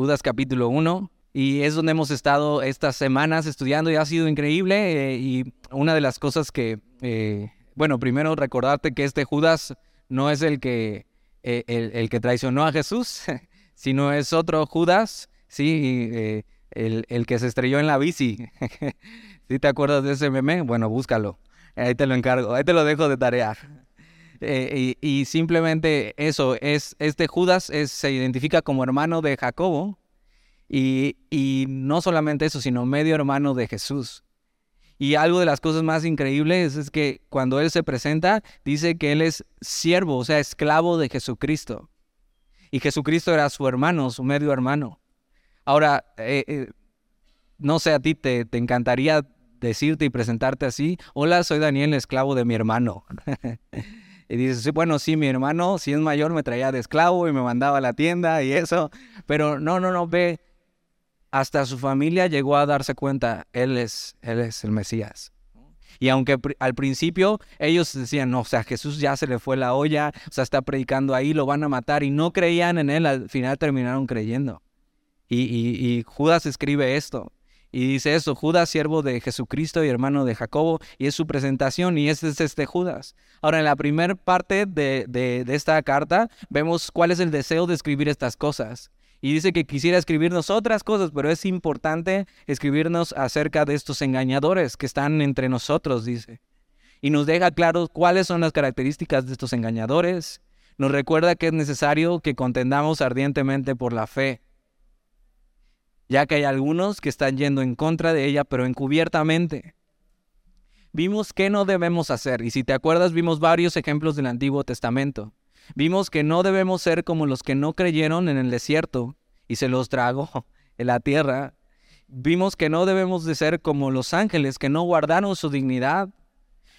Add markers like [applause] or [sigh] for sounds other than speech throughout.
Judas capítulo 1, y es donde hemos estado estas semanas estudiando y ha sido increíble. Eh, y una de las cosas que, eh, bueno, primero recordarte que este Judas no es el que, eh, el, que traicionó a Jesús, [laughs] sino es otro Judas, sí, el, el, que se estrelló en la bici. [laughs] ¿Sí te acuerdas de ese meme? Bueno, búscalo. Ahí te lo encargo, ahí te lo dejo de tarea. Y, simplemente eso, es, este Judas se identifica como hermano de Jacobo, y, no solamente eso, sino medio hermano de Jesús. Y algo de las cosas más increíbles es que cuando Él se presenta, dice que Él es siervo, o sea, esclavo de Jesucristo. Y Jesucristo era su hermano, su medio hermano. Ahora, eh, eh, no sé, a ti te, te, encantaría decirte y presentarte así. Hola, soy Daniel, esclavo de mi hermano. [laughs] y dices, bueno, sí, mi hermano, si es mayor, me traía de esclavo y me mandaba a la tienda y eso. Pero no, no, no, ve, hasta su familia llegó a darse cuenta, él es, él es el Mesías. Y aunque al principio ellos decían, no, o sea, Jesús ya se le fue la olla, o sea, está predicando ahí, lo van a matar, y no creían en él, al final terminaron creyendo. Y, y Judas escribe esto, y dice eso, Judas, siervo de Jesucristo y hermano de Jacobo, y es su presentación, y este es este Judas. Ahora, en la primera parte de, de, esta carta, vemos cuál es el deseo de escribir estas cosas. Y dice que quisiera escribirnos otras cosas, pero es importante escribirnos acerca de estos engañadores que están entre nosotros, dice. Y nos deja claro cuáles son las características de estos engañadores. Nos recuerda que es necesario que contendamos ardientemente por la fe, ya que hay algunos que están yendo en contra de ella, pero encubiertamente. Vimos qué no debemos hacer, y si te acuerdas, vimos varios ejemplos del Antiguo Testamento. Vimos que no debemos ser como los que no creyeron en el desierto y se los tragó en la tierra. Vimos que no debemos de ser como los ángeles que no guardaron su dignidad.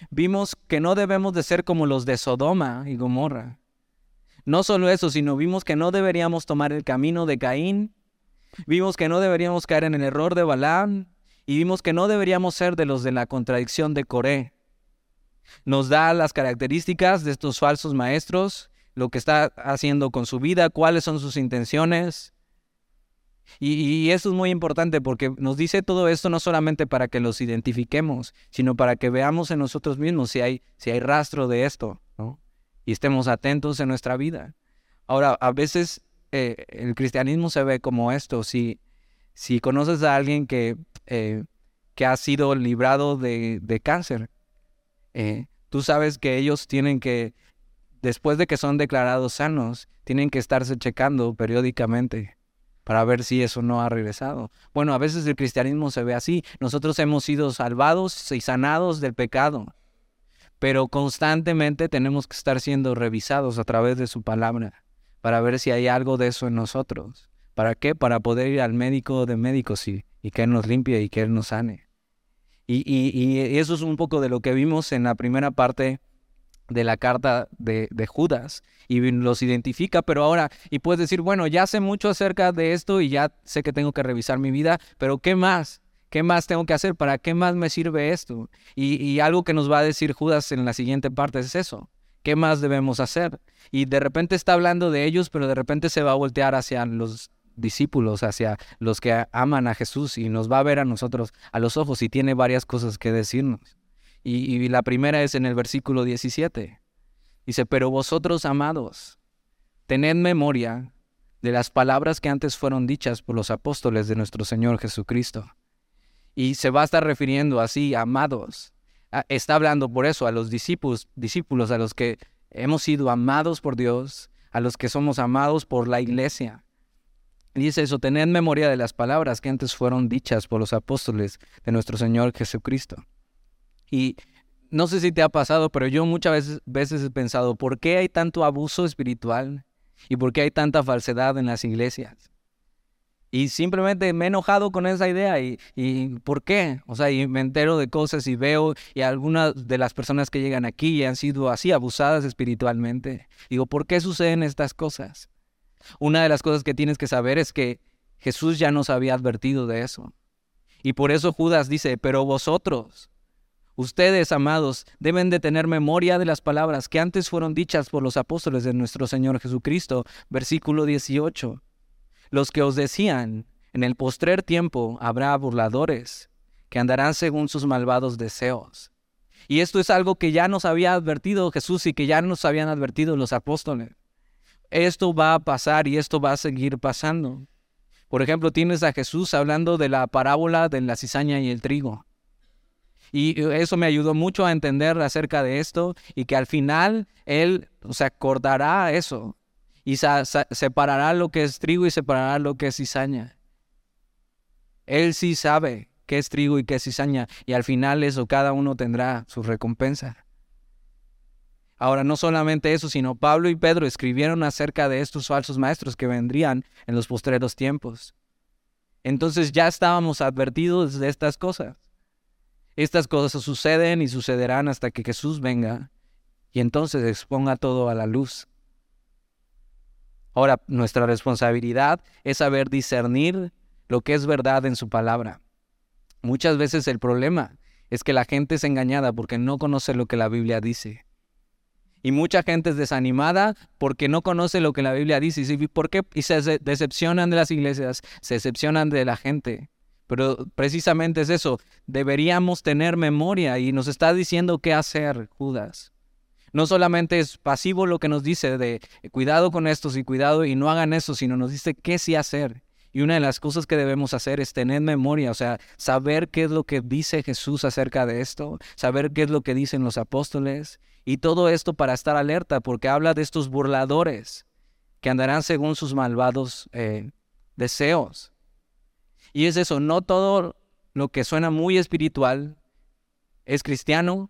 Vimos que no debemos de ser como los de Sodoma y Gomorra. No solo eso, sino vimos que no deberíamos tomar el camino de Caín. Vimos que no deberíamos caer en el error de Balaam. Y vimos que no deberíamos ser de los de la contradicción de Coré. Nos da las características de estos falsos maestros lo que está haciendo con su vida, cuáles son sus intenciones. Y, eso es muy importante porque nos dice todo esto no solamente para que los identifiquemos, sino para que veamos en nosotros mismos si hay, si hay rastro de esto. Y estemos atentos en nuestra vida. Ahora, a veces eh, el cristianismo se ve como esto. Si, si conoces a alguien que, eh, que ha sido librado de, de cáncer, eh, tú sabes que ellos tienen que después de que son declarados sanos, tienen que estarse checando periódicamente para ver si eso no ha regresado. Bueno, a veces el cristianismo se ve así. Nosotros hemos sido salvados y sanados del pecado, pero constantemente tenemos que estar siendo revisados a través de su palabra para ver si hay algo de eso en nosotros. ¿Para qué? Para poder ir al médico de médicos y, que Él nos limpie y que Él nos sane. Y, y, eso es un poco de lo que vimos en la primera parte de la carta de, Judas y los identifica, pero ahora, y puedes decir, bueno, ya sé mucho acerca de esto y ya sé que tengo que revisar mi vida, pero ¿qué más? ¿Qué más tengo que hacer? ¿Para qué más me sirve esto? Y, y algo que nos va a decir Judas en la siguiente parte es eso. ¿Qué más debemos hacer? Y de repente está hablando de ellos, pero de repente se va a voltear hacia los discípulos, hacia los que aman a Jesús y nos va a ver a nosotros a los ojos y tiene varias cosas que decirnos. Y, la primera es en el versículo 17. Dice, pero vosotros, amados, tened memoria de las palabras que antes fueron dichas por los apóstoles de nuestro Señor Jesucristo. Y se va a estar refiriendo así, amados. Está hablando por eso a los discípulos, discípulos, a los que hemos sido amados por Dios, a los que somos amados por la iglesia. Dice eso, tened memoria de las palabras que antes fueron dichas por los apóstoles de nuestro Señor Jesucristo. Y no sé si te ha pasado, pero yo muchas veces, veces he pensado, ¿por qué hay tanto abuso espiritual? ¿Y por qué hay tanta falsedad en las iglesias? Y simplemente me he enojado con esa idea. ¿Y, y por qué? O sea, y me entero de cosas y veo, y algunas de las personas que llegan aquí han sido así abusadas espiritualmente. Digo, ¿por qué suceden estas cosas? Una de las cosas que tienes que saber es que Jesús ya nos había advertido de eso. Y por eso Judas dice, pero vosotros, Ustedes, amados, deben de tener memoria de las palabras que antes fueron dichas por los apóstoles de nuestro Señor Jesucristo. Versículo 18. Los que os decían, en el postrer tiempo habrá burladores que andarán según sus malvados deseos. Y esto es algo que ya nos había advertido Jesús y que ya nos habían advertido los apóstoles. Esto va a pasar y esto va a seguir pasando. Por ejemplo, tienes a Jesús hablando de la parábola de la cizaña y el trigo. Y eso me ayudó mucho a entender acerca de esto y que al final Él se acordará eso y separará lo que es trigo y separará lo que es cizaña. Él sí sabe qué es trigo y qué es cizaña y al final eso cada uno tendrá su recompensa. Ahora, no solamente eso, sino Pablo y Pedro escribieron acerca de estos falsos maestros que vendrían en los postreros tiempos. Entonces ya estábamos advertidos de estas cosas. Estas cosas suceden y sucederán hasta que Jesús venga y entonces exponga todo a la luz. Ahora, nuestra responsabilidad es saber discernir lo que es verdad en su palabra. Muchas veces el problema es que la gente es engañada porque no conoce lo que la Biblia dice. Y mucha gente es desanimada porque no conoce lo que la Biblia dice. ¿Y por qué? Y se decepcionan de las iglesias, se decepcionan de la gente. Pero precisamente es eso. Deberíamos tener memoria y nos está diciendo qué hacer, Judas. No solamente es pasivo lo que nos dice de cuidado con estos y cuidado y no hagan eso, sino nos dice qué sí hacer. Y una de las cosas que debemos hacer es tener memoria, o sea, saber qué es lo que dice Jesús acerca de esto, saber qué es lo que dicen los apóstoles, y todo esto para estar alerta, porque habla de estos burladores que andarán según sus malvados eh, deseos. Y es eso, no todo lo que suena muy espiritual es cristiano,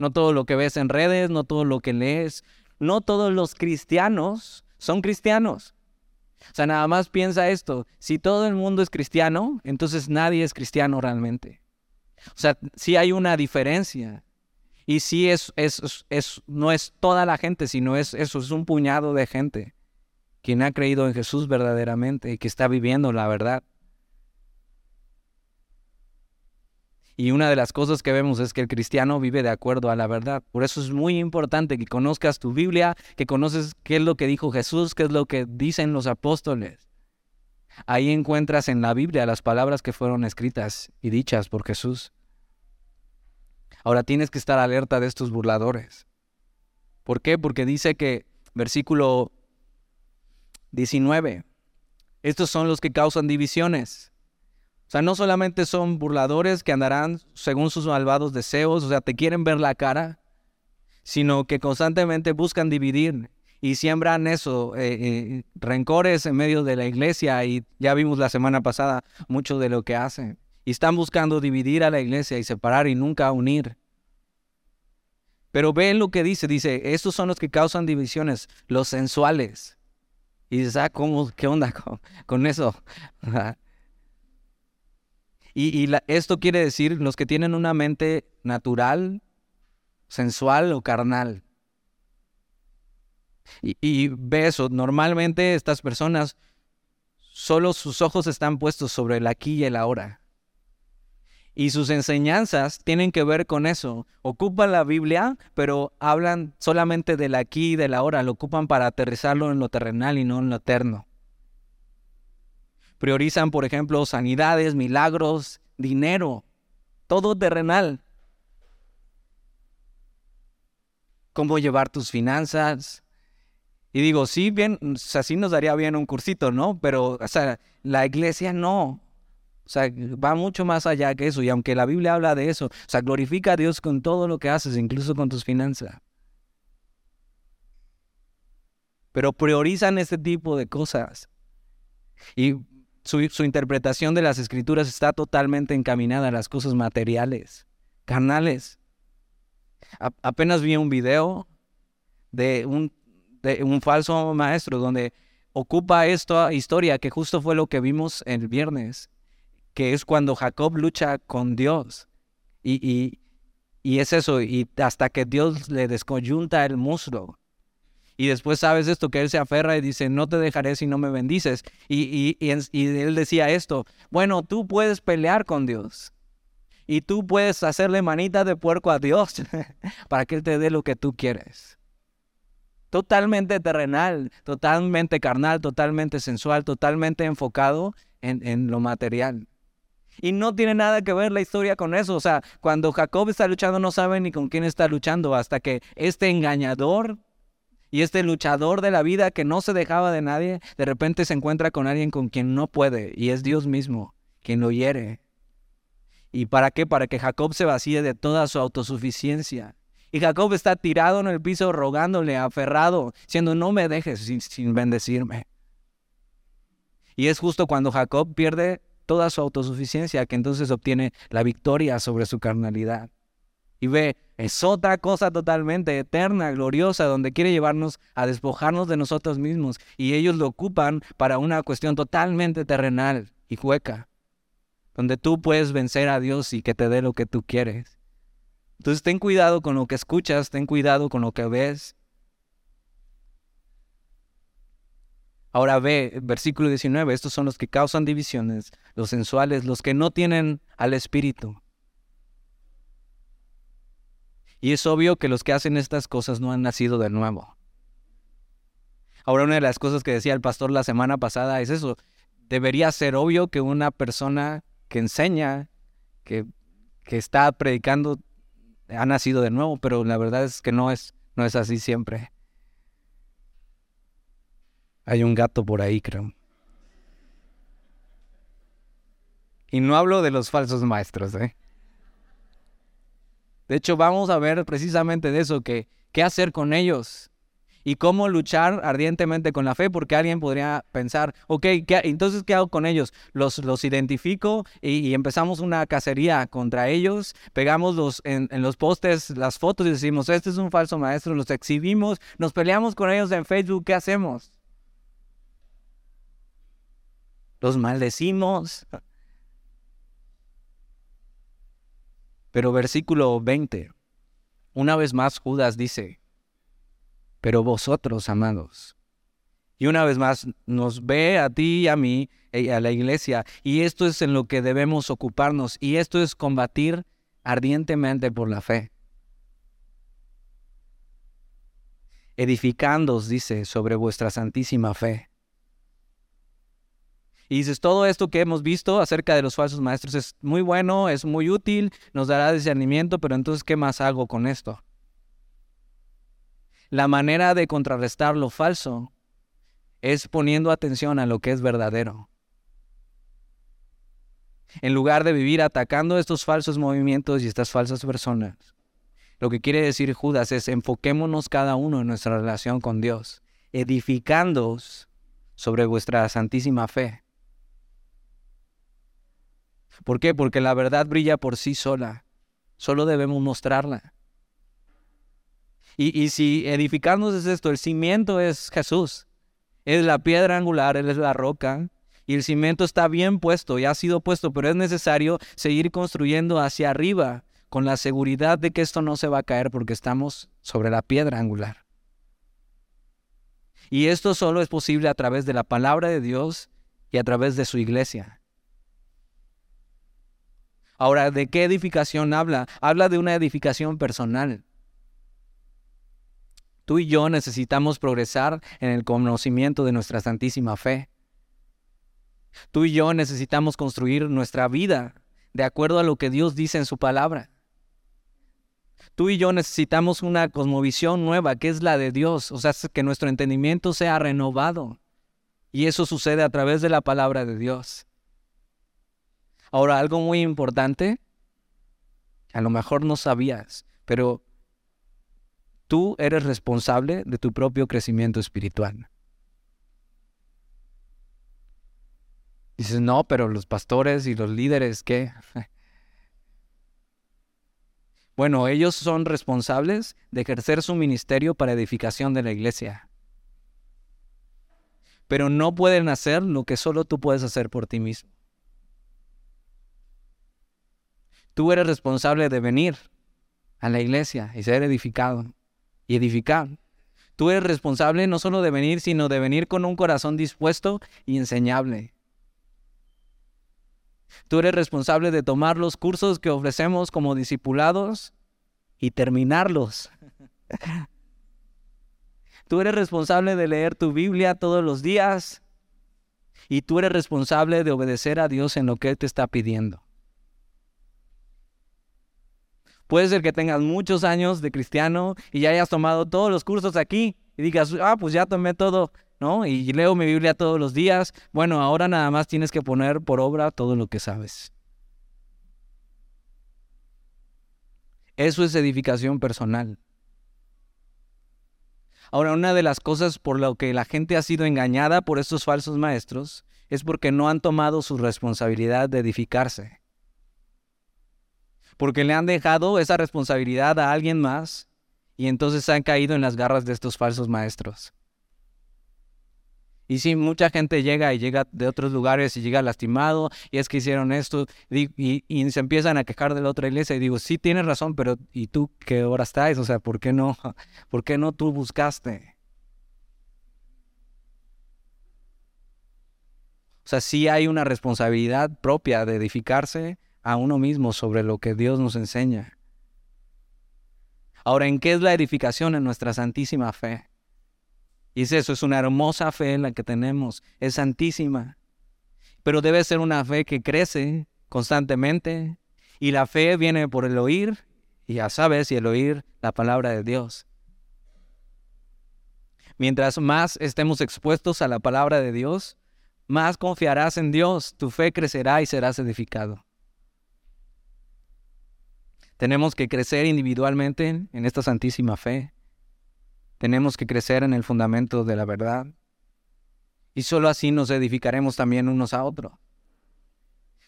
no todo lo que ves en redes, no todo lo que lees, no todos los cristianos son cristianos. O sea, nada más piensa esto, si todo el mundo es cristiano, entonces nadie es cristiano realmente. O sea, sí hay una diferencia. Y sí es, es, es, no es toda la gente, sino es eso, es un puñado de gente quien ha creído en Jesús verdaderamente y que está viviendo la verdad. Y una de las cosas que vemos es que el cristiano vive de acuerdo a la verdad. Por eso es muy importante que conozcas tu Biblia, que conoces qué es lo que dijo Jesús, qué es lo que dicen los apóstoles. Ahí encuentras en la Biblia las palabras que fueron escritas y dichas por Jesús. Ahora tienes que estar alerta de estos burladores. ¿Por qué? Porque dice que, versículo 19, estos son los que causan divisiones o sea, no solamente son burladores que andarán según sus malvados deseos, o sea, te quieren ver la cara, sino que constantemente buscan dividir y siembran eso, eh, eh, rencores en medio de la iglesia y ya vimos la semana pasada mucho de lo que hacen. Y están buscando dividir a la iglesia y separar y nunca unir. Pero ven lo que dice, dice, estos son los que causan divisiones, los sensuales. Y dices, ah, ¿cómo, ¿qué onda con, con eso? [laughs] Y, esto quiere decir los que tienen una mente natural, sensual o carnal. Y, y ve eso, normalmente estas personas, solo sus ojos están puestos sobre el aquí y el ahora. Y sus enseñanzas tienen que ver con eso. Ocupan la Biblia, pero hablan solamente del aquí y del ahora. Lo ocupan para aterrizarlo en lo terrenal y no en lo eterno. Priorizan, por ejemplo, sanidades, milagros, dinero, todo terrenal. Cómo llevar tus finanzas. Y digo, sí, bien, así nos daría bien un cursito, ¿no? Pero, o sea, la iglesia no. O sea, va mucho más allá que eso. Y aunque la Biblia habla de eso, o sea, glorifica a Dios con todo lo que haces, incluso con tus finanzas. Pero priorizan este tipo de cosas. Y su, interpretación de las escrituras está totalmente encaminada a las cosas materiales, carnales. apenas vi un video de un, falso maestro donde ocupa esta historia que justo fue lo que vimos el viernes, que es cuando Jacob lucha con Dios. Y, y, y es eso, y hasta que Dios le descoyunta el muslo. Y después sabes esto, que él se aferra y dice, no te dejaré si no me bendices. Y, y, él decía esto, bueno, tú puedes pelear con Dios. Y tú puedes hacerle manita de puerco a Dios [laughs] para que Él te dé lo que tú quieres. totalmente terrenal, totalmente carnal, totalmente sensual, totalmente enfocado en, en, lo material. Y no tiene nada que ver la historia con eso. O sea, cuando Jacob está luchando no sabe ni con quién está luchando hasta que este engañador y este luchador de la vida que no se dejaba de nadie, de repente se encuentra con alguien con quien no puede y es Dios mismo quien lo hiere. ¿Y para qué? Para que Jacob se vacíe de toda su autosuficiencia. Y Jacob está tirado en el piso rogándole, aferrado, diciendo, no me dejes sin, sin bendecirme. Y es justo cuando Jacob pierde toda su autosuficiencia que entonces obtiene la victoria sobre su carnalidad. Y ve, es otra cosa totalmente eterna, gloriosa, donde quiere llevarnos a despojarnos de nosotros mismos. Y ellos lo ocupan para una cuestión totalmente terrenal y hueca, donde tú puedes vencer a Dios y que te dé lo que tú quieres. Entonces ten cuidado con lo que escuchas, ten cuidado con lo que ves. Ahora ve, versículo 19, estos son los que causan divisiones, los sensuales, los que no tienen al Espíritu. Y es obvio que los que hacen estas cosas no han nacido de nuevo. Ahora una de las cosas que decía el pastor la semana pasada es eso. Debería ser obvio que una persona que enseña, que, que está predicando ha nacido de nuevo, pero la verdad es que no es, no es así siempre. Hay un gato por ahí, creo. Y no hablo de los falsos maestros, ¿eh? De hecho, vamos a ver precisamente de eso, que qué hacer con ellos y cómo luchar ardientemente con la fe, porque alguien podría pensar, ok, entonces ¿qué hago con ellos? Los, los identifico y, empezamos una cacería contra ellos, pegamos los, en, en, los postes las fotos y decimos, este es un falso maestro, los exhibimos, nos peleamos con ellos en Facebook, ¿qué hacemos? Los maldecimos. Pero versículo 20, una vez más Judas dice, pero vosotros, amados. Y una vez más, nos ve a ti y a mí, y a la iglesia, y esto es en lo que debemos ocuparnos, y esto es combatir ardientemente por la fe. Edificándoos, dice, sobre vuestra santísima fe. Y dices, todo esto que hemos visto acerca de los falsos maestros es muy bueno, es muy útil, nos dará discernimiento, pero entonces, ¿qué más hago con esto? La manera de contrarrestar lo falso es poniendo atención a lo que es verdadero. En lugar de vivir atacando estos falsos movimientos y estas falsas personas, lo que quiere decir Judas es enfoquémonos cada uno en nuestra relación con Dios, edificándoos sobre vuestra santísima fe. ¿Por qué? Porque la verdad brilla por sí sola. Solo debemos mostrarla. Y, si edificarnos es esto, el cimiento es Jesús. Es la piedra angular, Él es la roca. Y el cimiento está bien puesto y ha sido puesto, pero es necesario seguir construyendo hacia arriba con la seguridad de que esto no se va a caer porque estamos sobre la piedra angular. Y esto solo es posible a través de la palabra de Dios y a través de su iglesia. Ahora, ¿de qué edificación habla? Habla de una edificación personal. Tú y yo necesitamos progresar en el conocimiento de nuestra santísima fe. Tú y yo necesitamos construir nuestra vida de acuerdo a lo que Dios dice en su palabra. Tú y yo necesitamos una cosmovisión nueva, que es la de Dios, o sea, que nuestro entendimiento sea renovado. Y eso sucede a través de la palabra de Dios. Ahora, algo muy importante, a lo mejor no sabías, pero Tú eres responsable de tu propio crecimiento espiritual. Dices, no, pero los pastores y los líderes, ¿qué? [laughs] Bueno, ellos son responsables de ejercer su ministerio para edificación de la iglesia. Pero no pueden hacer lo que solo tú puedes hacer por ti mismo. Tú eres responsable de venir a la iglesia y ser edificado y edificar. Tú eres responsable no solo de venir, sino de venir con un corazón dispuesto y enseñable. Tú eres responsable de tomar los cursos que ofrecemos como discipulados y terminarlos. [laughs] Tú eres responsable de leer tu Biblia todos los días y tú eres responsable de obedecer a Dios en lo que Él te está pidiendo. Puede ser que tengas muchos años de cristiano y ya hayas tomado todos los cursos aquí y digas, ah, pues ya tomé todo, ¿no? Y leo mi Biblia todos los días. Bueno, ahora nada más tienes que poner por obra todo lo que sabes. Eso es edificación personal. Ahora, una de las cosas por lo que la gente ha sido engañada por estos falsos maestros es porque no han tomado su responsabilidad de edificarse. Porque le han dejado esa responsabilidad a alguien más y entonces han caído en las garras de estos falsos maestros. Y sí, mucha gente llega y llega de otros lugares y llega lastimado, y es que hicieron esto, y, se empiezan a quejar de la otra iglesia. Y digo, sí, tienes razón, pero ¿y tú qué hora estás? O sea, ¿por qué no? [laughs] ¿Por qué no tú buscaste? O sea, sí hay una responsabilidad propia de edificarse a uno mismo sobre lo que Dios nos enseña. Ahora, ¿en qué es la edificación en nuestra santísima fe? Y es eso, es una hermosa fe la que tenemos, es santísima. Pero debe ser una fe que crece constantemente. Y la fe viene por el oír, y ya sabes, y el oír la palabra de Dios. Mientras más estemos expuestos a la palabra de Dios, más confiarás en Dios, tu fe crecerá y serás edificado. Tenemos que crecer individualmente en esta santísima fe. Tenemos que crecer en el fundamento de la verdad. Y solo así nos edificaremos también unos a otros.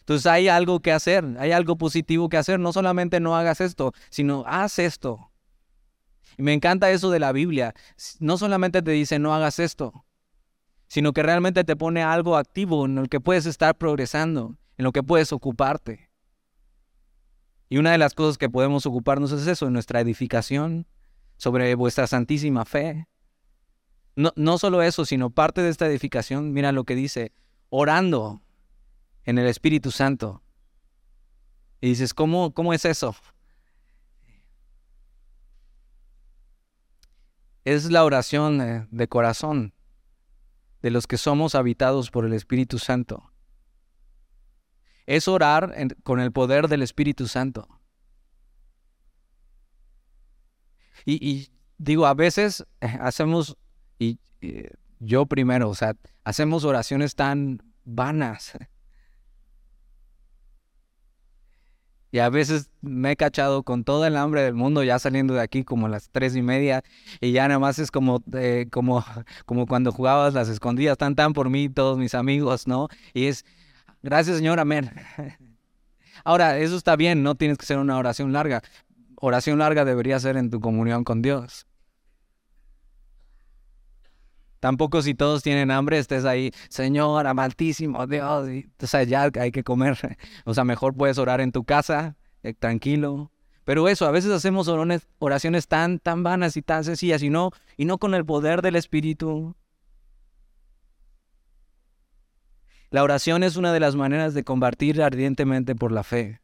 Entonces hay algo que hacer, hay algo positivo que hacer. No solamente no hagas esto, sino haz esto. Y me encanta eso de la Biblia. No solamente te dice no hagas esto, sino que realmente te pone algo activo en el que puedes estar progresando, en lo que puedes ocuparte. Y una de las cosas que podemos ocuparnos es eso, en nuestra edificación, sobre vuestra santísima fe. No, no solo eso, sino parte de esta edificación, mira lo que dice, orando en el Espíritu Santo. Y dices, ¿cómo, cómo es eso? Es la oración de corazón de los que somos habitados por el Espíritu Santo. Es orar con el poder del Espíritu Santo. Y, digo, a veces eh, hacemos, y, yo primero, o sea, hacemos oraciones tan vanas. Y a veces me he cachado con toda el hambre del mundo ya saliendo de aquí como a las tres y media y ya nada más es como, eh, como, [laughs] como cuando jugabas las escondidas, tan tan por mí todos mis amigos, ¿no? Y es, gracias Señor, amén. Ahora, eso está bien, no tienes que ser una oración larga, oración larga debería ser en tu comunión con Dios. Tampoco si todos tienen hambre estés ahí, Señor, amantísimo Dios, o sea, ya hay que comer. [laughs] O sea, mejor puedes orar en tu casa, eh, tranquilo. Pero eso, a veces hacemos oraciones tan, tan vanas y tan sencillas y no, y no con el poder del Espíritu. La oración es una de las maneras de combatir ardientemente por la fe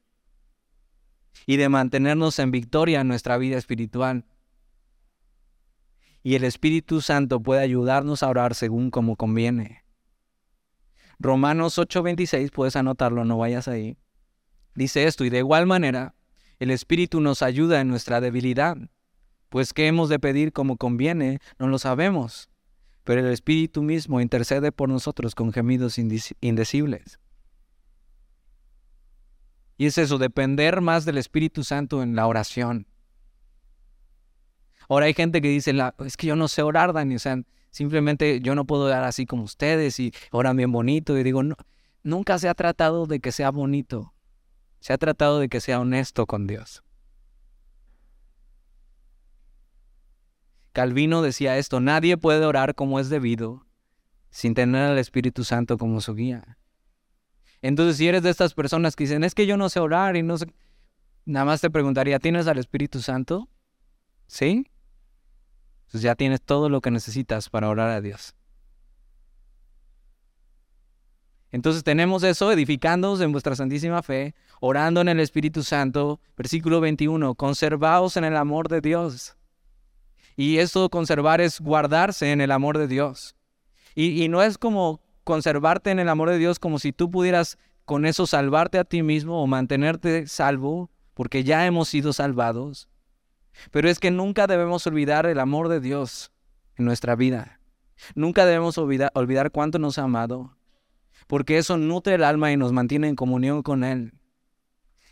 y de mantenernos en victoria en nuestra vida espiritual. Y el Espíritu Santo puede ayudarnos a orar según como conviene. Romanos 8:26, puedes anotarlo, no vayas ahí. Dice esto, y de igual manera, el Espíritu nos ayuda en nuestra debilidad, pues qué hemos de pedir como conviene, no lo sabemos, pero el Espíritu mismo intercede por nosotros con gemidos indecibles. Y es eso, depender más del Espíritu Santo en la oración. Ahora hay gente que dice, es que yo no sé orar, Dani, o sea, simplemente yo no puedo orar así como ustedes y oran bien bonito. Y digo, no, nunca se ha tratado de que sea bonito, se ha tratado de que sea honesto con Dios. Calvino decía esto, nadie puede orar como es debido sin tener al Espíritu Santo como su guía. Entonces, si eres de estas personas que dicen, es que yo no sé orar y no sé, nada más te preguntaría, ¿tienes al Espíritu Santo? ¿Sí? Pues ya tienes todo lo que necesitas para orar a Dios. Entonces tenemos eso, edificándonos en vuestra santísima fe, orando en el Espíritu Santo. Versículo 21, conservaos en el amor de Dios. Y eso conservar es guardarse en el amor de Dios. Y, no es como conservarte en el amor de Dios como si tú pudieras con eso salvarte a ti mismo o mantenerte salvo, porque ya hemos sido salvados. Pero es que nunca debemos olvidar el amor de Dios en nuestra vida. Nunca debemos olvidar cuánto nos ha amado, porque eso nutre el alma y nos mantiene en comunión con Él.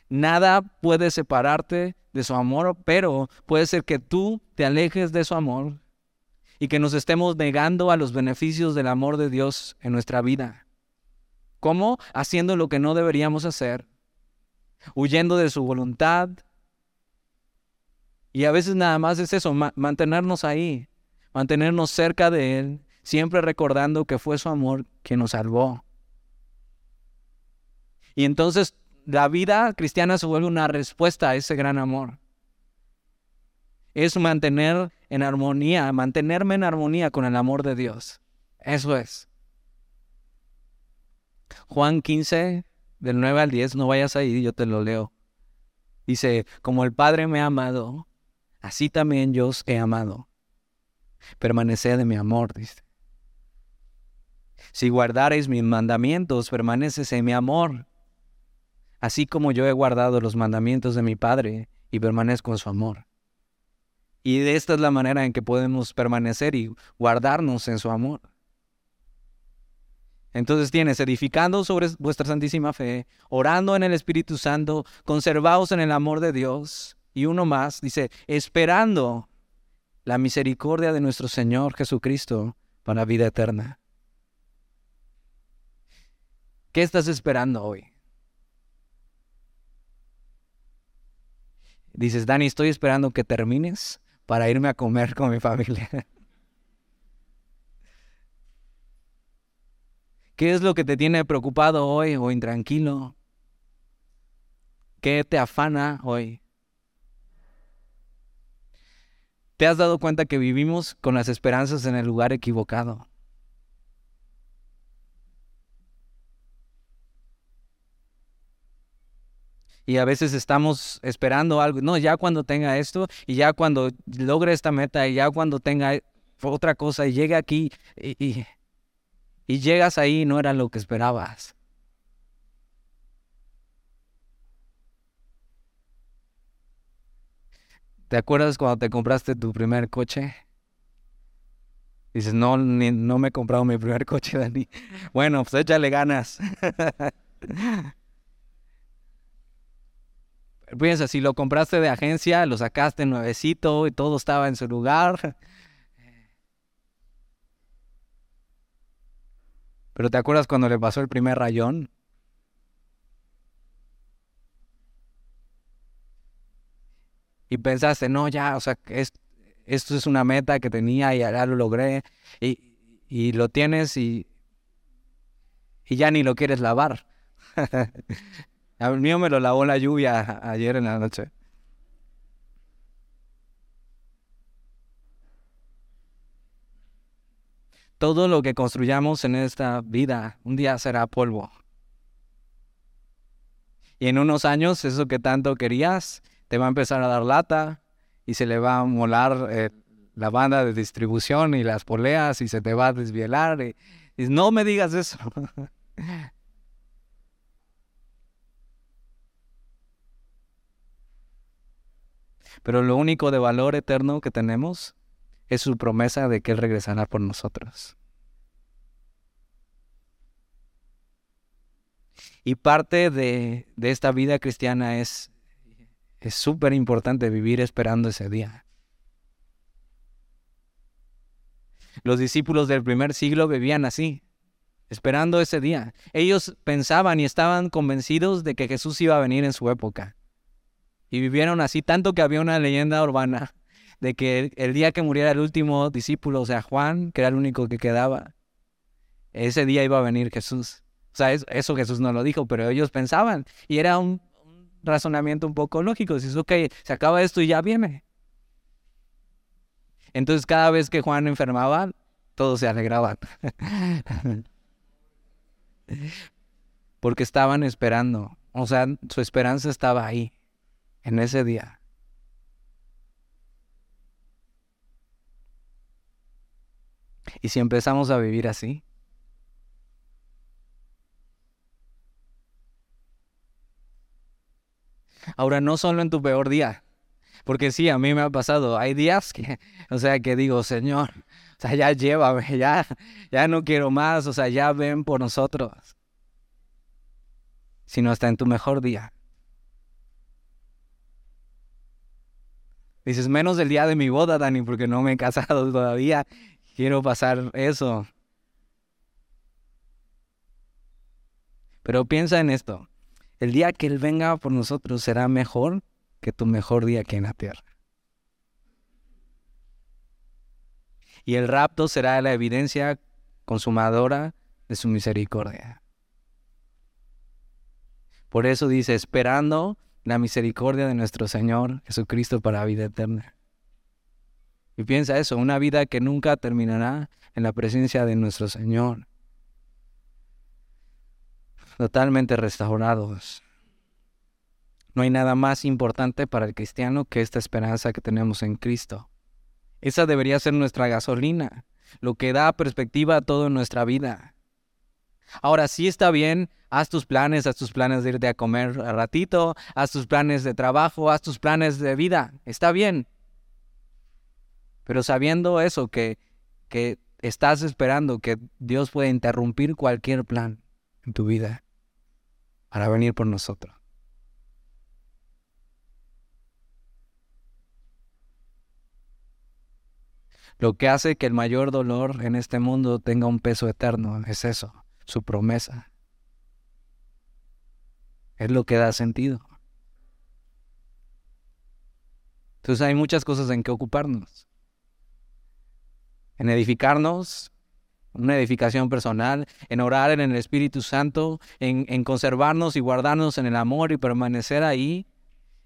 Nada puede separarte de su amor, pero puede ser que tú te alejes de su amor y que nos estemos negando a los beneficios del amor de Dios en nuestra vida. ¿Cómo? Haciendo lo que no deberíamos hacer, huyendo de su voluntad. Y a veces nada más es eso, mantenernos ahí, mantenernos cerca de Él, siempre recordando que fue su amor que nos salvó. Y entonces la vida cristiana se vuelve una respuesta a ese gran amor. Es mantener en armonía, mantenerme en armonía con el amor de Dios. Eso es. Juan 15, del 9 al 10, no vayas ahí, yo te lo leo. Dice, como el Padre me ha amado, así también yo os he amado. Permaneced en mi amor, dice. Si guardareis mis mandamientos, permaneces en mi amor así como yo he guardado los mandamientos de mi Padre y permanezco en su amor. Y esta es la manera en que podemos permanecer y guardarnos en su amor. Entonces tienes edificando sobre vuestra santísima fe, orando en el Espíritu Santo, conservados en el amor de Dios. Y uno más dice, esperando la misericordia de nuestro Señor Jesucristo para vida eterna. ¿Qué estás esperando hoy? Dices, Dani, estoy esperando que termines para irme a comer con mi familia. [laughs] ¿Qué es lo que te tiene preocupado hoy o intranquilo? ¿Qué te afana hoy? ¿Te has dado cuenta que vivimos con las esperanzas en el lugar equivocado? Y a veces estamos esperando algo, no, ya cuando tenga esto y ya cuando logre esta meta y ya cuando tenga otra cosa y llegue aquí y, llegas ahí no era lo que esperabas. ¿Te acuerdas cuando te compraste tu primer coche? Dices, no, no me he comprado mi primer coche, Dani. [laughs] Bueno, pues échale ganas. [laughs] Piensa, si lo compraste de agencia, lo sacaste nuevecito y todo estaba en su lugar. Pero ¿te acuerdas cuando le pasó el primer rayón? Y pensaste, no, ya, o sea, esto es una meta que tenía y ya lo logré. Y, y lo tienes y, y ya ni lo quieres lavar. [laughs] El mío me lo lavó la lluvia [laughs] ayer en la noche. Todo lo que construyamos en esta vida un día será polvo. Y en unos años eso que tanto querías te va a empezar a dar lata y se le va a molar eh, la banda de distribución y las poleas y se te va a desvielar. y no me digas eso. [laughs] Pero lo único de valor eterno que tenemos es su promesa de que Él regresará por nosotros. Y parte de, esta vida cristiana es súper importante vivir esperando ese día. Los discípulos del primer siglo vivían así, esperando ese día. Ellos pensaban y estaban convencidos de que Jesús iba a venir en su época. Y vivieron así tanto que había una leyenda urbana de que el, día que muriera el último discípulo, o sea, Juan, que era el único que quedaba, ese día iba a venir Jesús. O sea, eso, Jesús no lo dijo, pero ellos pensaban. Y era un, razonamiento un poco lógico. Dices, ok, se acaba esto y ya viene. Entonces cada vez que Juan enfermaba, todos se alegraban. [laughs] Porque estaban esperando. O sea, su esperanza estaba ahí en ese día. ¿Y si empezamos a vivir así? Ahora, no solo en tu peor día, porque sí, a mí me ha pasado. Hay días que, [laughs] o sea, que digo, Señor, o sea, ya llévame, [laughs] ya, ya no quiero más, o sea, ya ven por nosotros. Sino hasta en tu mejor día. Dices, menos del día de mi boda, Dani, porque no me he casado [laughs] todavía. Quiero pasar eso. Pero piensa en esto. El día que Él venga por nosotros será mejor que tu mejor día aquí en la tierra. Y el rapto será la evidencia consumadora de su misericordia. Por eso dice, esperando la misericordia de nuestro Señor Jesucristo para vida eterna. Y piensa eso, una vida que nunca terminará en la presencia de nuestro Señor. Totalmente restaurados. No hay nada más importante para el cristiano que esta esperanza que tenemos en Cristo. Esa debería ser nuestra gasolina, lo que da perspectiva a toda nuestra vida. Ahora sí está bien, haz tus planes, haz tus planes de irte a comer a ratito, haz tus planes de trabajo, haz tus planes de vida, está bien. Pero sabiendo eso, que, que estás esperando que Dios puede interrumpir cualquier plan en tu vida para venir por nosotros. Lo que hace que el mayor dolor en este mundo tenga un peso eterno es eso, su promesa. Es lo que da sentido. Entonces hay muchas cosas en que ocuparnos. En edificarnos, una edificación personal, en orar en el Espíritu Santo, en, conservarnos y guardarnos en el amor y permanecer ahí,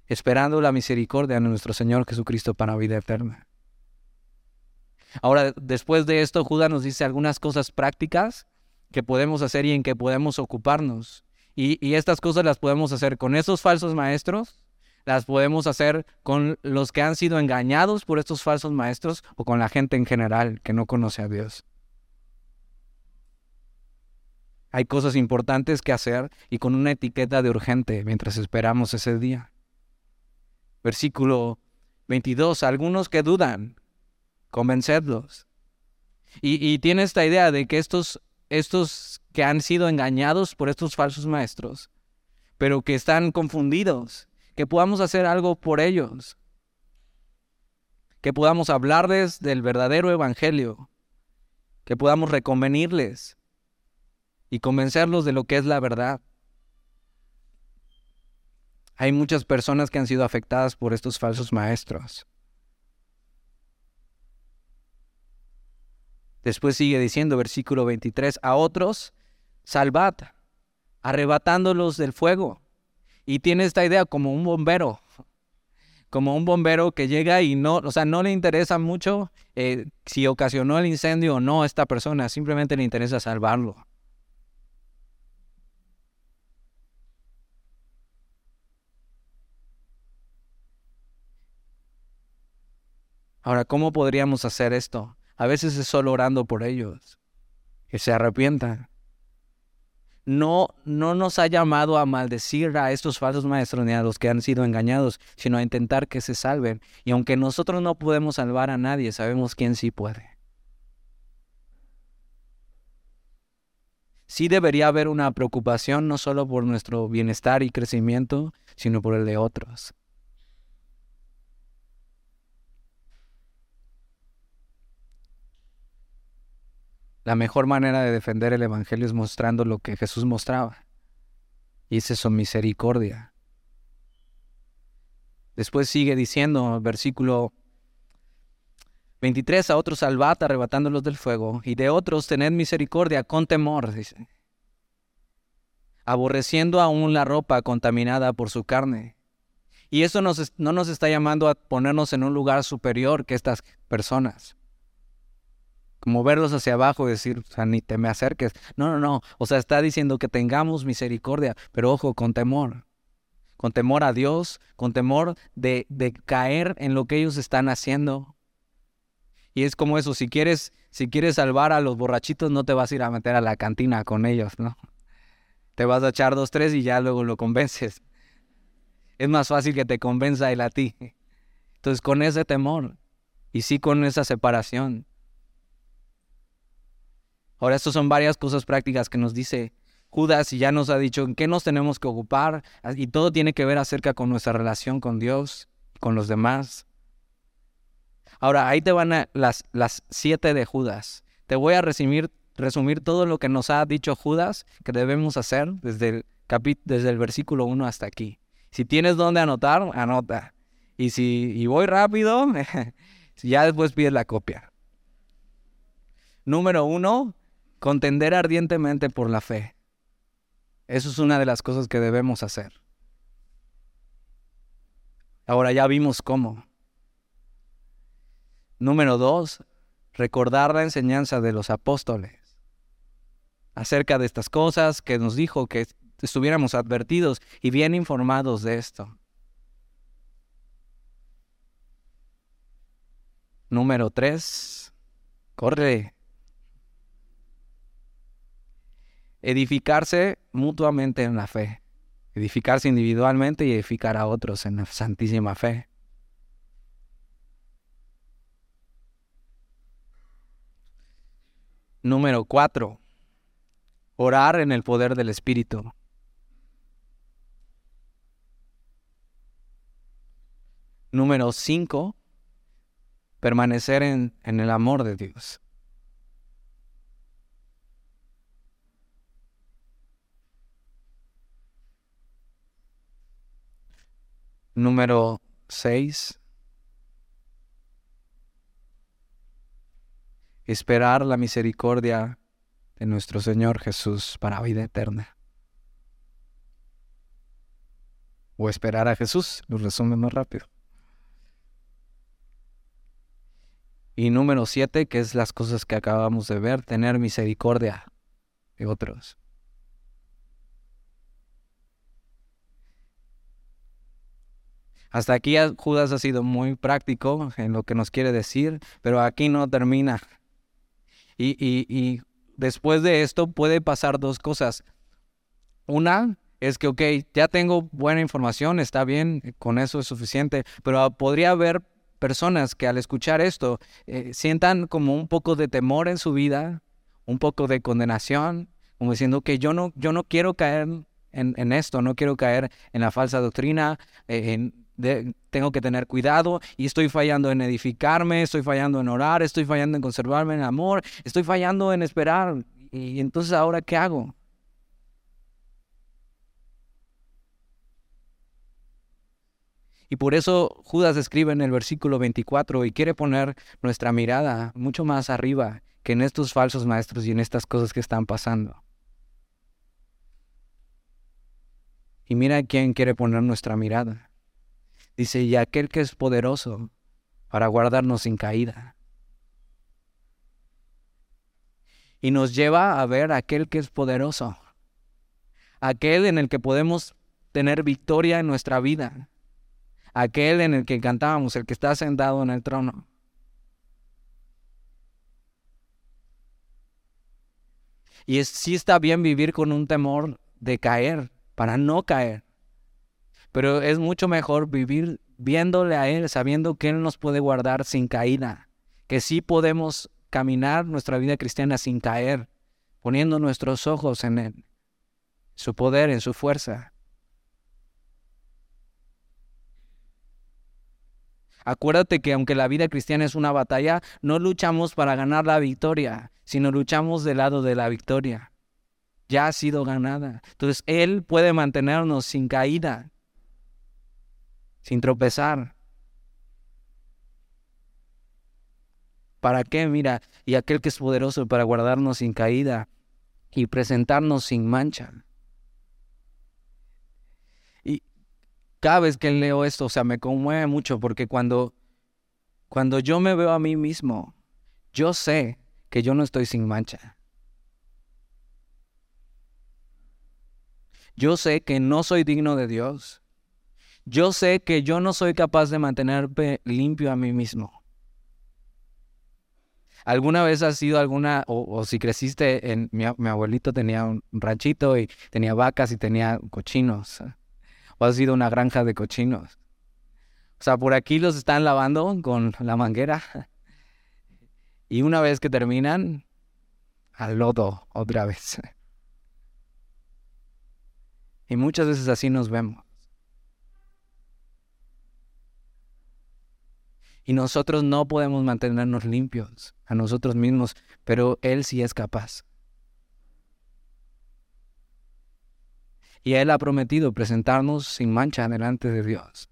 esperando la misericordia de nuestro Señor Jesucristo para vida eterna. Ahora, después de esto, Judas nos dice algunas cosas prácticas que podemos hacer y en que podemos ocuparnos. Y, estas cosas las podemos hacer con esos falsos maestros, las podemos hacer con los que han sido engañados por estos falsos maestros o con la gente en general que no conoce a Dios. Hay cosas importantes que hacer y con una etiqueta de urgente mientras esperamos ese día. Versículo 22. Algunos que dudan, convencedlos. Y, tiene esta idea de que estos, estos que han sido engañados por estos falsos maestros, pero que están confundidos, que podamos hacer algo por ellos, que podamos hablarles del verdadero evangelio, que podamos reconvenirles y convencerlos de lo que es la verdad. Hay muchas personas que han sido afectadas por estos falsos maestros. Después sigue diciendo, versículo 23, a otros, salvad, arrebatándolos del fuego. Y tiene esta idea como un bombero, como un bombero que llega y no, o sea, no le interesa mucho eh, si ocasionó el incendio o no a esta persona, simplemente le interesa salvarlo. Ahora, ¿cómo podríamos hacer esto? A veces es solo orando por ellos, que se arrepientan. No, no nos ha llamado a maldecir a estos falsos maestros ni a los que han sido engañados, sino a intentar que se salven. Y aunque nosotros no podemos salvar a nadie, sabemos quién sí puede. Sí debería haber una preocupación no solo por nuestro bienestar y crecimiento, sino por el de otros. La mejor manera de defender el Evangelio es mostrando lo que Jesús mostraba. Y es eso, misericordia. Después sigue diciendo, versículo 23, a otros salvad arrebatándolos del fuego, y de otros tened misericordia con temor, dice. Aborreciendo aún la ropa contaminada por su carne. Y eso no nos está llamando a ponernos en un lugar superior que estas personas como verlos hacia abajo y decir, o sea, ni te me acerques. No, no, no. O sea, está diciendo que tengamos misericordia, pero ojo, con temor. Con temor a Dios, con temor de, de caer en lo que ellos están haciendo. Y es como eso, si quieres, si quieres salvar a los borrachitos, no te vas a ir a meter a la cantina con ellos, ¿no? Te vas a echar dos, tres y ya luego lo convences. Es más fácil que te convenza él a ti. Entonces, con ese temor y sí con esa separación. Ahora, estas son varias cosas prácticas que nos dice Judas y ya nos ha dicho en qué nos tenemos que ocupar y todo tiene que ver acerca con nuestra relación con Dios, con los demás. Ahora, ahí te van las, las siete de Judas. Te voy a resumir, resumir todo lo que nos ha dicho Judas que debemos hacer desde el, desde el versículo 1 hasta aquí. Si tienes donde anotar, anota. Y si y voy rápido, [laughs] ya después pides la copia. Número uno, contender ardientemente por la fe. Eso es una de las cosas que debemos hacer. Ahora ya vimos cómo. Número dos, recordar la enseñanza de los apóstoles acerca de estas cosas que nos dijo que estuviéramos advertidos y bien informados de esto. Número tres, corre edificarse mutuamente en la fe, edificarse individualmente y edificar a otros en la santísima fe. Número cuatro, orar en el poder del Espíritu. Número cinco, permanecer en, en el amor de Dios. Número 6. Esperar la misericordia de nuestro Señor Jesús para vida eterna. O esperar a Jesús, lo resume más rápido. Y número 7, que es las cosas que acabamos de ver, tener misericordia de otros. Hasta aquí Judas ha sido muy práctico en lo que nos quiere decir, pero aquí no termina. Y, y, después de esto puede pasar dos cosas. Una es que, ok, ya tengo buena información, está bien, con eso es suficiente, pero podría haber personas que al escuchar esto eh, sientan como un poco de temor en su vida, un poco de condenación, como diciendo que yo no, yo no quiero caer en, en, esto, no quiero caer en la falsa doctrina, eh, en, tengo que tener cuidado y estoy fallando en edificarme, estoy fallando en orar, estoy fallando en conservarme en amor, estoy fallando en esperar. Y entonces ahora, ¿qué hago? Y por eso Judas escribe en el versículo 24 y quiere poner nuestra mirada mucho más arriba que en estos falsos maestros y en estas cosas que están pasando. Y mira quién quiere poner nuestra mirada. Dice, y aquel que es poderoso para guardarnos sin caída. Y nos lleva a ver aquel que es poderoso, aquel en el que podemos tener victoria en nuestra vida, aquel en el que cantábamos, el que está sentado en el trono. Y es, sí está bien vivir con un temor de caer, para no caer. Pero es mucho mejor vivir viéndole a Él, sabiendo que Él nos puede guardar sin caída, que sí podemos caminar nuestra vida cristiana sin caer, poniendo nuestros ojos en Él, su poder, en su fuerza. Acuérdate que aunque la vida cristiana es una batalla, no luchamos para ganar la victoria, sino luchamos del lado de la victoria. Ya ha sido ganada. Entonces Él puede mantenernos sin caída sin tropezar. ¿Para qué? Mira, y aquel que es poderoso para guardarnos sin caída y presentarnos sin mancha. Y cada vez que leo esto, o sea, me conmueve mucho porque cuando, cuando yo me veo a mí mismo, yo sé que yo no estoy sin mancha. Yo sé que no soy digno de Dios. Yo sé que yo no soy capaz de mantenerme limpio a mí mismo. ¿Alguna vez has sido alguna, o, si creciste en, mi, abuelito tenía un ranchito y tenía vacas y tenía cochinos, o has sido una granja de cochinos? O sea, por aquí los están lavando con la manguera y una vez que terminan, al lodo otra vez. Y muchas veces así nos vemos. Y nosotros no podemos mantenernos limpios a nosotros mismos, pero Él sí es capaz. Y Él ha prometido presentarnos sin mancha delante de Dios.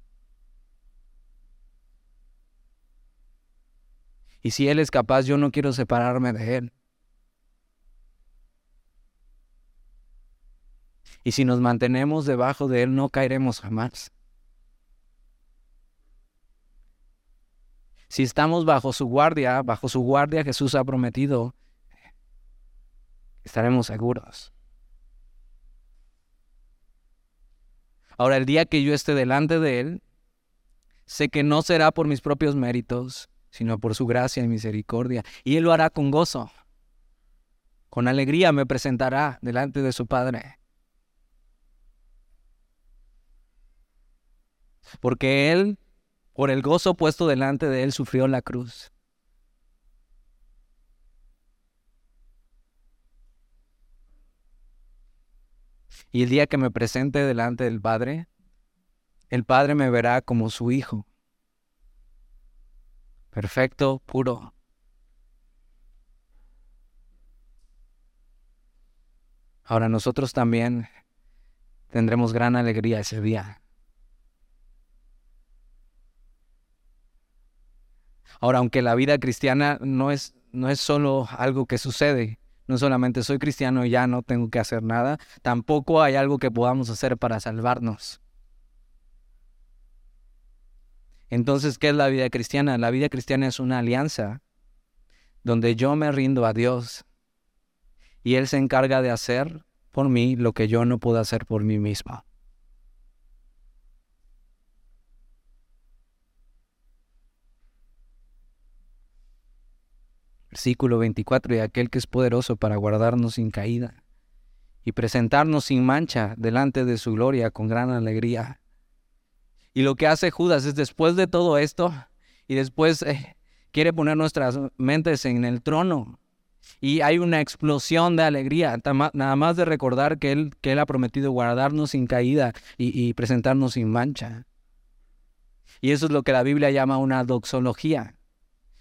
Y si Él es capaz, yo no quiero separarme de Él. Y si nos mantenemos debajo de Él, no caeremos jamás. Si estamos bajo su guardia, bajo su guardia Jesús ha prometido, estaremos seguros. Ahora, el día que yo esté delante de Él, sé que no será por mis propios méritos, sino por su gracia y misericordia. Y Él lo hará con gozo. Con alegría me presentará delante de su Padre. Porque Él por el gozo puesto delante de él sufrió la cruz. Y el día que me presente delante del Padre, el Padre me verá como su Hijo. Perfecto, puro. Ahora nosotros también tendremos gran alegría ese día. Ahora, aunque la vida cristiana no es, no es solo algo que sucede, no solamente soy cristiano y ya no tengo que hacer nada, tampoco hay algo que podamos hacer para salvarnos. Entonces, ¿qué es la vida cristiana? La vida cristiana es una alianza donde yo me rindo a Dios y Él se encarga de hacer por mí lo que yo no puedo hacer por mí mismo. Versículo 24, y aquel que es poderoso para guardarnos sin caída y presentarnos sin mancha delante de su gloria con gran alegría. Y lo que hace Judas es después de todo esto, y después eh, quiere poner nuestras mentes en el trono. Y hay una explosión de alegría, nada más de recordar que Él, que él ha prometido guardarnos sin caída y, y presentarnos sin mancha. Y eso es lo que la Biblia llama una doxología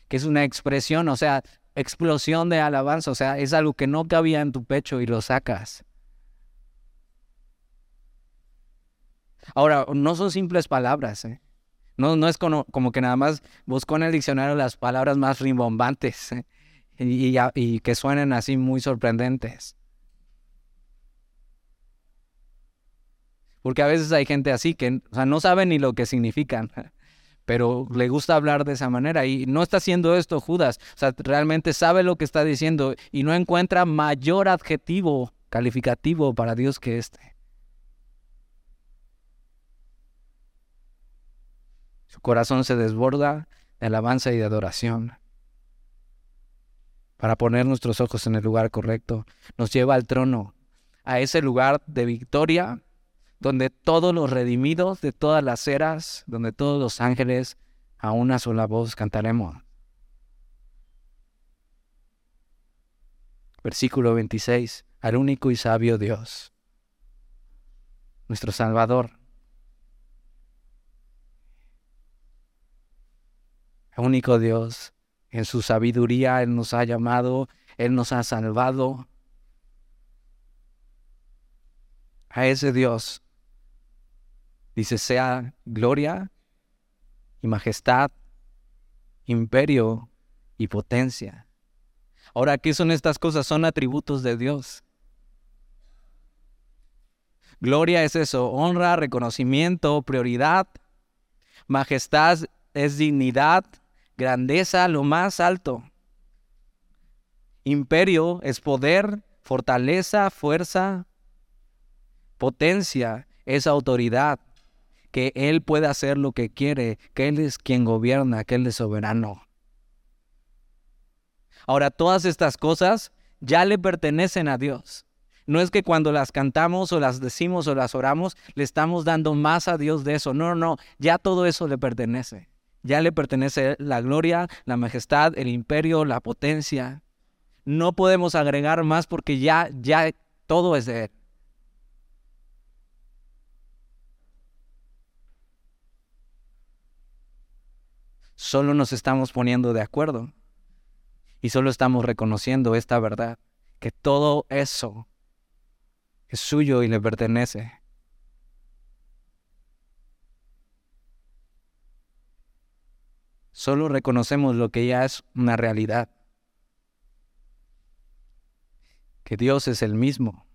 que es una expresión, o sea, explosión de alabanza, o sea, es algo que no cabía en tu pecho y lo sacas. Ahora, no son simples palabras, ¿eh? no, no es como, que nada más busco en el diccionario las palabras más rimbombantes ¿eh? y, que suenen así muy sorprendentes. Porque a veces hay gente así que no sabe ni lo que significan pero le gusta hablar de esa manera y no está haciendo esto Judas, o sea, realmente sabe lo que está diciendo y no encuentra mayor adjetivo calificativo para Dios que este. Su corazón se desborda de alabanza y de adoración. Para poner nuestros ojos en el lugar correcto, nos lleva al trono, a ese lugar de victoria donde todos los redimidos de todas las eras, donde todos los ángeles a una sola voz cantaremos. Versículo 26. Al único y sabio Dios, nuestro Salvador. El único Dios, en su sabiduría Él nos ha llamado, Él nos ha salvado. A ese Dios Dice, sea gloria y majestad, imperio y potencia. Ahora, ¿qué son estas cosas? Son atributos de Dios. Gloria es eso, honra, reconocimiento, prioridad. Majestad es dignidad, grandeza, lo más alto. Imperio es poder, fortaleza, fuerza, potencia es autoridad que Él puede hacer lo que quiere, que Él es quien gobierna, que Él es soberano. Ahora, todas estas cosas ya le pertenecen a Dios. No es que cuando las cantamos o las decimos o las oramos, le estamos dando más a Dios de eso. No, no, ya todo eso le pertenece. Ya le pertenece la gloria, la majestad, el imperio, la potencia. No podemos agregar más porque ya, ya todo es de Él. Solo nos estamos poniendo de acuerdo y solo estamos reconociendo esta verdad, que todo eso es suyo y le pertenece. Solo reconocemos lo que ya es una realidad. Que Dios es el mismo.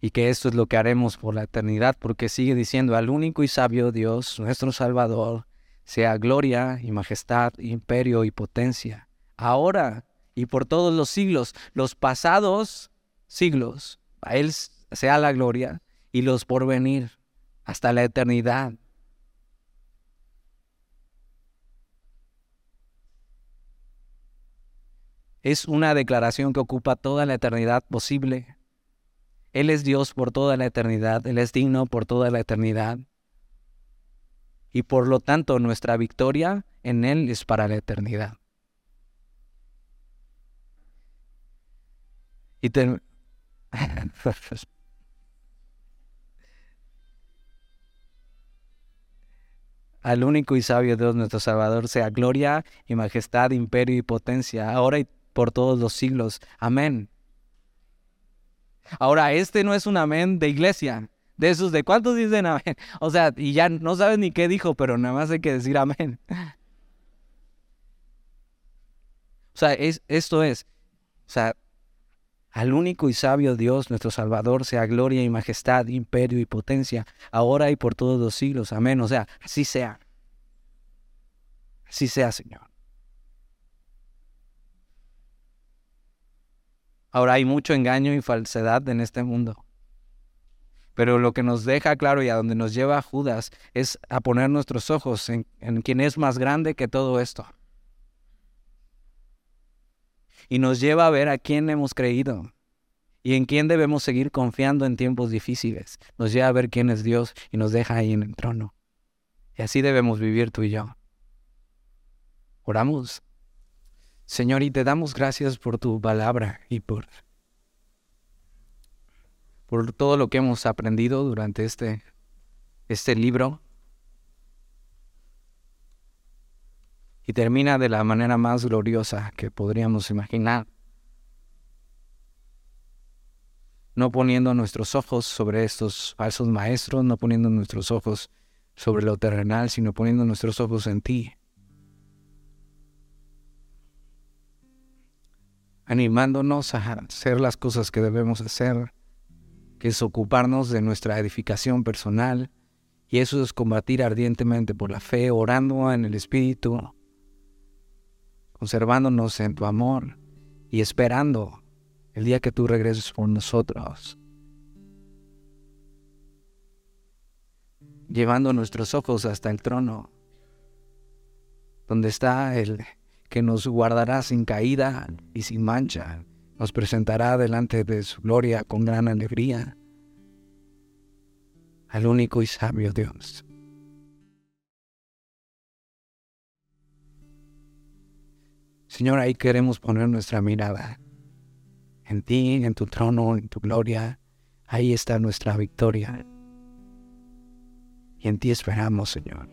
Y que esto es lo que haremos por la eternidad, porque sigue diciendo al único y sabio Dios, nuestro Salvador, sea gloria y majestad, imperio y potencia, ahora y por todos los siglos, los pasados siglos. A Él sea la gloria y los por venir hasta la eternidad. Es una declaración que ocupa toda la eternidad posible. Él es Dios por toda la eternidad, Él es digno por toda la eternidad. Y por lo tanto nuestra victoria en Él es para la eternidad. Y. [laughs] Al único y sabio Dios nuestro Salvador sea gloria y majestad, imperio y potencia, ahora y por todos los siglos. Amén. Ahora, este no es un amén de iglesia. De esos, ¿de cuántos dicen amén? [laughs] O sea, y ya no sabes ni qué dijo, pero nada más hay que decir amén. [laughs] O sea, es, esto es, o sea, al único y sabio Dios, nuestro Salvador, sea gloria y majestad, imperio y potencia, ahora y por todos los siglos. Amén. O sea, así sea. Así sea, Señor. Ahora hay mucho engaño y falsedad en este mundo. Pero lo que nos deja claro y a donde nos lleva Judas es a poner nuestros ojos en, en quien es más grande que todo esto. Y nos lleva a ver a quién hemos creído y en quién debemos seguir confiando en tiempos difíciles. Nos lleva a ver quién es Dios y nos deja ahí en el trono. Y así debemos vivir tú y yo. Oramos. Señor, y te damos gracias por tu palabra y por, por todo lo que hemos aprendido durante este, este libro. Y termina de la manera más gloriosa que podríamos imaginar. No poniendo nuestros ojos sobre estos falsos maestros, no poniendo nuestros ojos sobre lo terrenal, sino poniendo nuestros ojos en ti. animándonos a hacer las cosas que debemos hacer, que es ocuparnos de nuestra edificación personal, y eso es combatir ardientemente por la fe, orando en el Espíritu, conservándonos en tu amor y esperando el día que tú regreses por nosotros. Llevando nuestros ojos hasta el trono, donde está el que nos guardará sin caída y sin mancha, nos presentará delante de su gloria con gran alegría, al único y sabio Dios. Señor, ahí queremos poner nuestra mirada. En ti, en tu trono, en tu gloria, ahí está nuestra victoria. Y en ti esperamos, Señor.